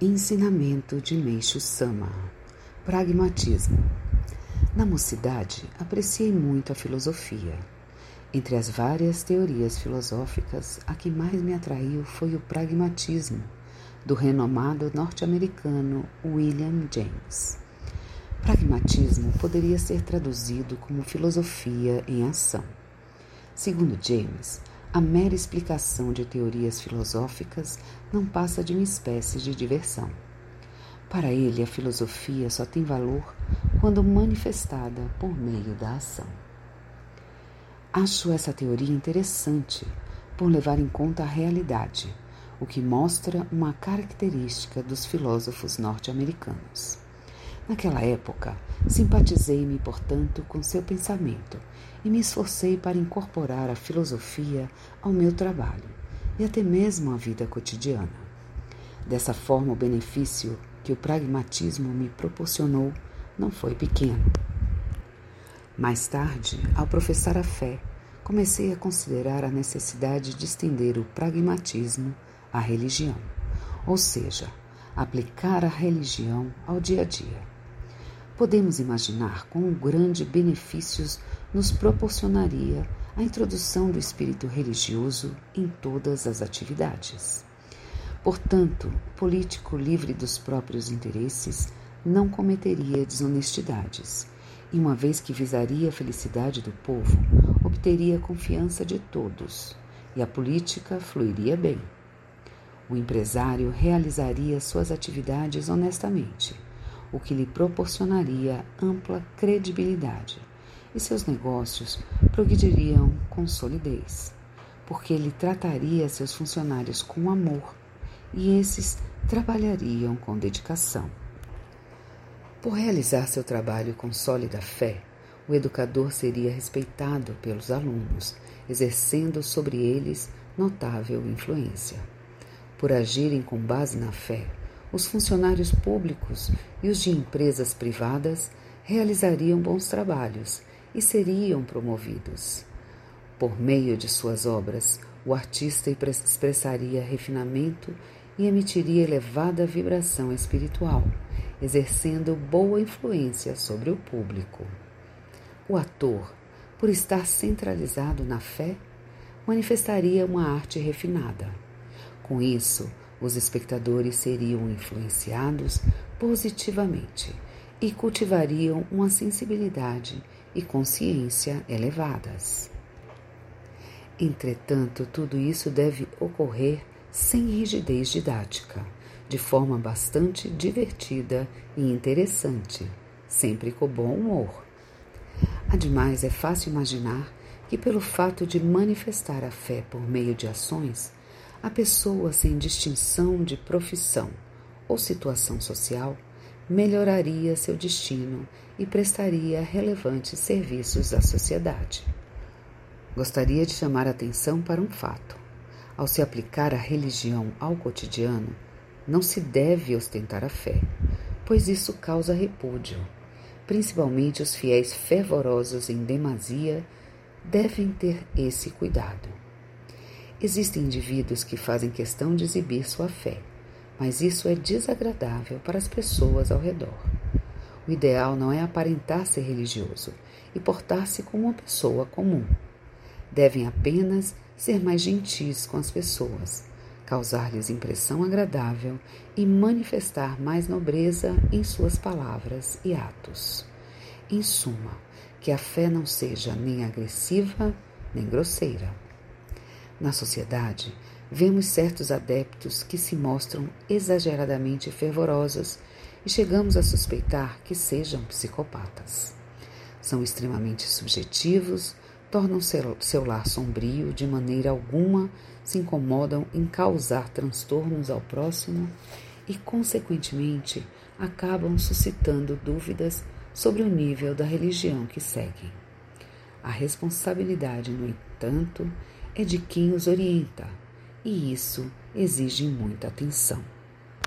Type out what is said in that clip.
Ensinamento de Meixo Sama Pragmatismo Na mocidade, apreciei muito a filosofia. Entre as várias teorias filosóficas, a que mais me atraiu foi o pragmatismo, do renomado norte-americano William James. Pragmatismo poderia ser traduzido como filosofia em ação. Segundo James, a mera explicação de teorias filosóficas não passa de uma espécie de diversão. Para ele, a filosofia só tem valor quando manifestada por meio da ação. Acho essa teoria interessante por levar em conta a realidade, o que mostra uma característica dos filósofos norte-americanos. Naquela época, simpatizei-me, portanto, com seu pensamento e me esforcei para incorporar a filosofia ao meu trabalho e até mesmo à vida cotidiana. Dessa forma, o benefício que o pragmatismo me proporcionou não foi pequeno. Mais tarde, ao professar a fé, comecei a considerar a necessidade de estender o pragmatismo à religião, ou seja, aplicar a religião ao dia a dia. Podemos imaginar quão grandes benefícios nos proporcionaria a introdução do espírito religioso em todas as atividades. Portanto, o político livre dos próprios interesses não cometeria desonestidades, e uma vez que visaria a felicidade do povo, obteria a confiança de todos, e a política fluiria bem. O empresário realizaria suas atividades honestamente o que lhe proporcionaria ampla credibilidade, e seus negócios progrediriam com solidez, porque ele trataria seus funcionários com amor e esses trabalhariam com dedicação. Por realizar seu trabalho com sólida fé, o educador seria respeitado pelos alunos, exercendo sobre eles notável influência. Por agirem com base na fé, os funcionários públicos e os de empresas privadas realizariam bons trabalhos e seriam promovidos. Por meio de suas obras, o artista expressaria refinamento e emitiria elevada vibração espiritual, exercendo boa influência sobre o público. O ator, por estar centralizado na fé, manifestaria uma arte refinada. Com isso, os espectadores seriam influenciados positivamente e cultivariam uma sensibilidade e consciência elevadas. Entretanto, tudo isso deve ocorrer sem rigidez didática, de forma bastante divertida e interessante, sempre com bom humor. Ademais, é fácil imaginar que, pelo fato de manifestar a fé por meio de ações, a pessoa sem distinção de profissão ou situação social melhoraria seu destino e prestaria relevantes serviços à sociedade. Gostaria de chamar a atenção para um fato. Ao se aplicar a religião ao cotidiano, não se deve ostentar a fé, pois isso causa repúdio. Principalmente os fiéis fervorosos em demasia devem ter esse cuidado. Existem indivíduos que fazem questão de exibir sua fé, mas isso é desagradável para as pessoas ao redor. O ideal não é aparentar ser religioso e portar-se como uma pessoa comum. Devem apenas ser mais gentis com as pessoas, causar-lhes impressão agradável e manifestar mais nobreza em suas palavras e atos. Em suma, que a fé não seja nem agressiva nem grosseira. Na sociedade, vemos certos adeptos que se mostram exageradamente fervorosos e chegamos a suspeitar que sejam psicopatas. São extremamente subjetivos, tornam seu lar sombrio, de maneira alguma se incomodam em causar transtornos ao próximo e, consequentemente, acabam suscitando dúvidas sobre o nível da religião que seguem. A responsabilidade, no entanto, é de quem os orienta, e isso exige muita atenção.